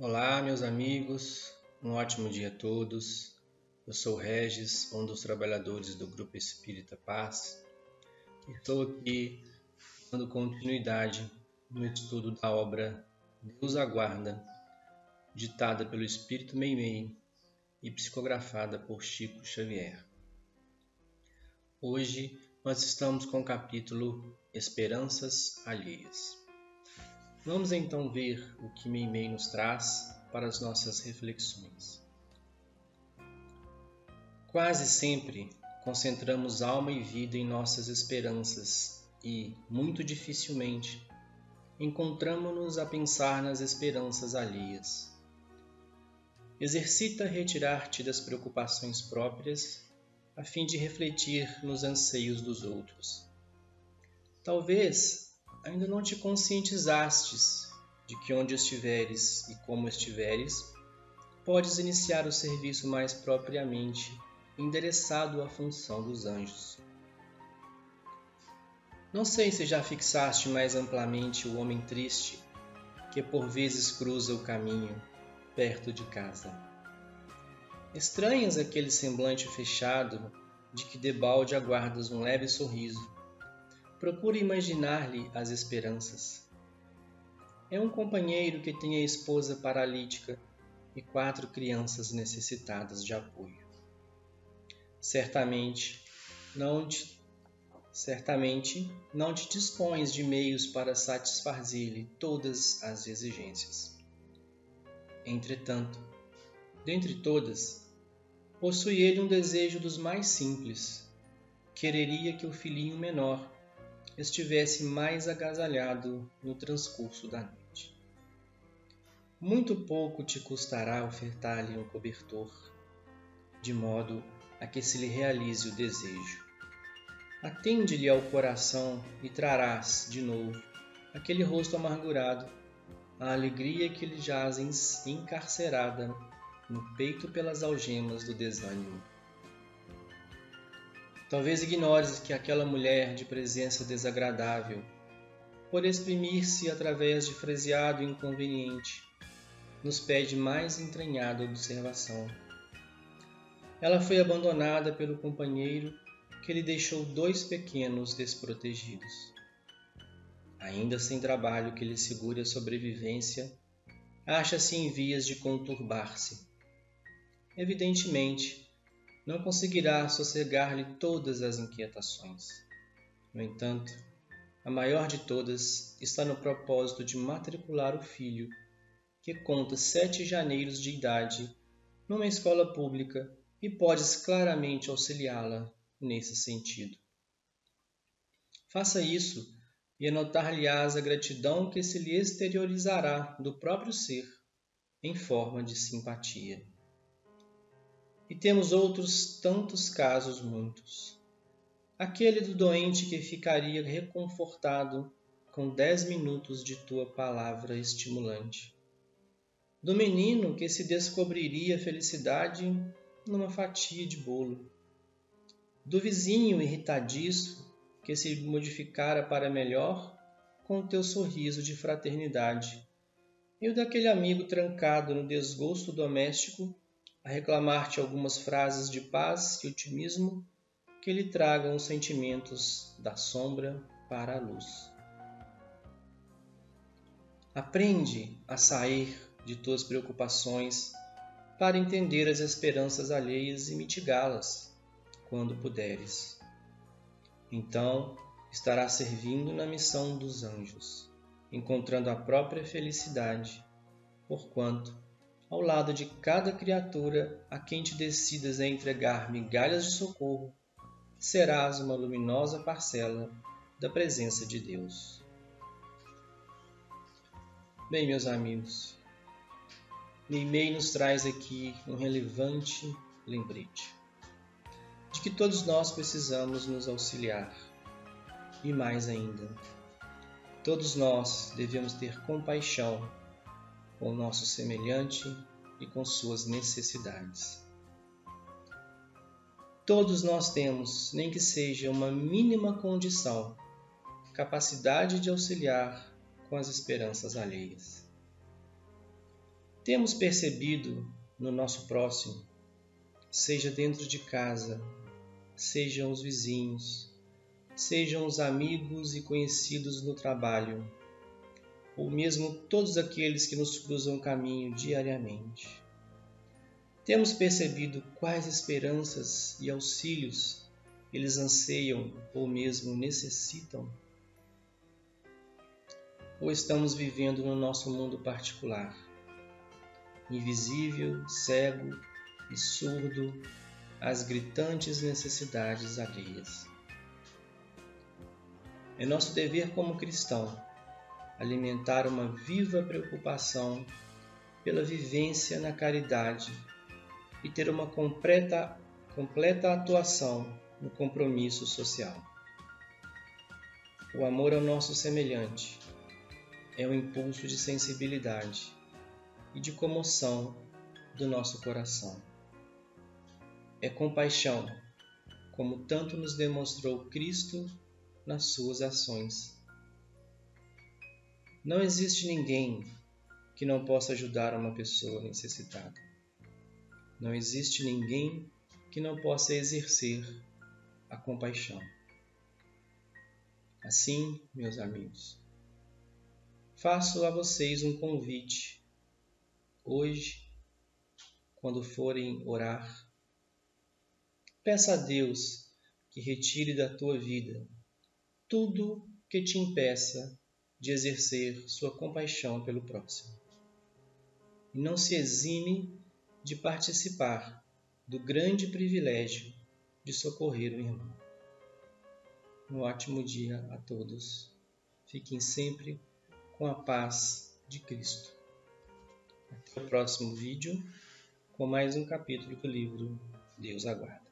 Olá, meus amigos, um ótimo dia a todos. Eu sou Regis, um dos trabalhadores do Grupo Espírita Paz. Estou aqui dando continuidade no estudo da obra Deus Aguarda, ditada pelo Espírito Meimei e psicografada por Chico Xavier. Hoje nós estamos com o capítulo Esperanças Alheias. Vamos então ver o que Meimei nos traz para as nossas reflexões. Quase sempre concentramos alma e vida em nossas esperanças e, muito dificilmente, encontramos-nos a pensar nas esperanças alheias. Exercita retirar-te das preocupações próprias a fim de refletir nos anseios dos outros. Talvez ainda não te conscientizastes de que onde estiveres e como estiveres, podes iniciar o serviço mais propriamente endereçado à função dos anjos. Não sei se já fixaste mais amplamente o homem triste que por vezes cruza o caminho perto de casa. Estranhas aquele semblante fechado de que debalde aguardas um leve sorriso. Procure imaginar-lhe as esperanças. É um companheiro que tem a esposa paralítica e quatro crianças necessitadas de apoio. Certamente não te certamente não te dispões de meios para satisfazer-lhe todas as exigências. Entretanto, dentre todas, possui ele um desejo dos mais simples. Quereria que o filhinho menor estivesse mais agasalhado no transcurso da noite. Muito pouco te custará ofertar-lhe um cobertor, de modo a que se lhe realize o desejo Atende-lhe ao coração e trarás, de novo, aquele rosto amargurado, a alegria que lhe jaz encarcerada no peito pelas algemas do desânimo. Talvez ignores que aquela mulher de presença desagradável, por exprimir-se através de fraseado inconveniente, nos pede mais entranhada observação. Ela foi abandonada pelo companheiro que lhe deixou dois pequenos desprotegidos. Ainda sem trabalho que lhe segure a sobrevivência, acha-se em vias de conturbar-se. Evidentemente, não conseguirá sossegar-lhe todas as inquietações. No entanto, a maior de todas está no propósito de matricular o filho, que conta sete janeiros de idade, numa escola pública e podes claramente auxiliá-la nesse sentido. Faça isso e anotar-lhe-ás a gratidão que se lhe exteriorizará do próprio ser em forma de simpatia. E temos outros tantos casos muitos. Aquele do doente que ficaria reconfortado com dez minutos de tua palavra estimulante. Do menino que se descobriria felicidade numa fatia de bolo do vizinho irritadiço que se modificara para melhor com o teu sorriso de fraternidade, e o daquele amigo trancado no desgosto doméstico a reclamar-te algumas frases de paz e otimismo que lhe tragam os sentimentos da sombra para a luz. Aprende a sair de tuas preocupações para entender as esperanças alheias e mitigá-las quando puderes. Então estará servindo na missão dos anjos, encontrando a própria felicidade, porquanto, ao lado de cada criatura a quem te decidas a entregar migalhas de socorro, serás uma luminosa parcela da presença de Deus. Bem, meus amigos, Neimei nos traz aqui um relevante lembrete de que todos nós precisamos nos auxiliar. E mais ainda, todos nós devemos ter compaixão com o nosso semelhante e com suas necessidades. Todos nós temos, nem que seja uma mínima condição, capacidade de auxiliar com as esperanças alheias. Temos percebido no nosso próximo, seja dentro de casa, sejam os vizinhos, sejam os amigos e conhecidos no trabalho, ou mesmo todos aqueles que nos cruzam o caminho diariamente. Temos percebido quais esperanças e auxílios eles anseiam ou mesmo necessitam? Ou estamos vivendo no nosso mundo particular, invisível, cego e surdo às gritantes necessidades alheias? É nosso dever como cristão alimentar uma viva preocupação pela vivência na caridade e ter uma completa, completa atuação no compromisso social. O amor ao nosso semelhante é um impulso de sensibilidade e de comoção do nosso coração. É compaixão, como tanto nos demonstrou Cristo nas suas ações. Não existe ninguém que não possa ajudar uma pessoa necessitada. Não existe ninguém que não possa exercer a compaixão. Assim, meus amigos, faço a vocês um convite. Hoje, quando forem orar, peça a Deus que retire da tua vida tudo que te impeça de exercer sua compaixão pelo próximo. E não se exime de participar do grande privilégio de socorrer o irmão. Um ótimo dia a todos. Fiquem sempre com a paz de Cristo. Até o próximo vídeo com mais um capítulo do livro Deus Aguarda.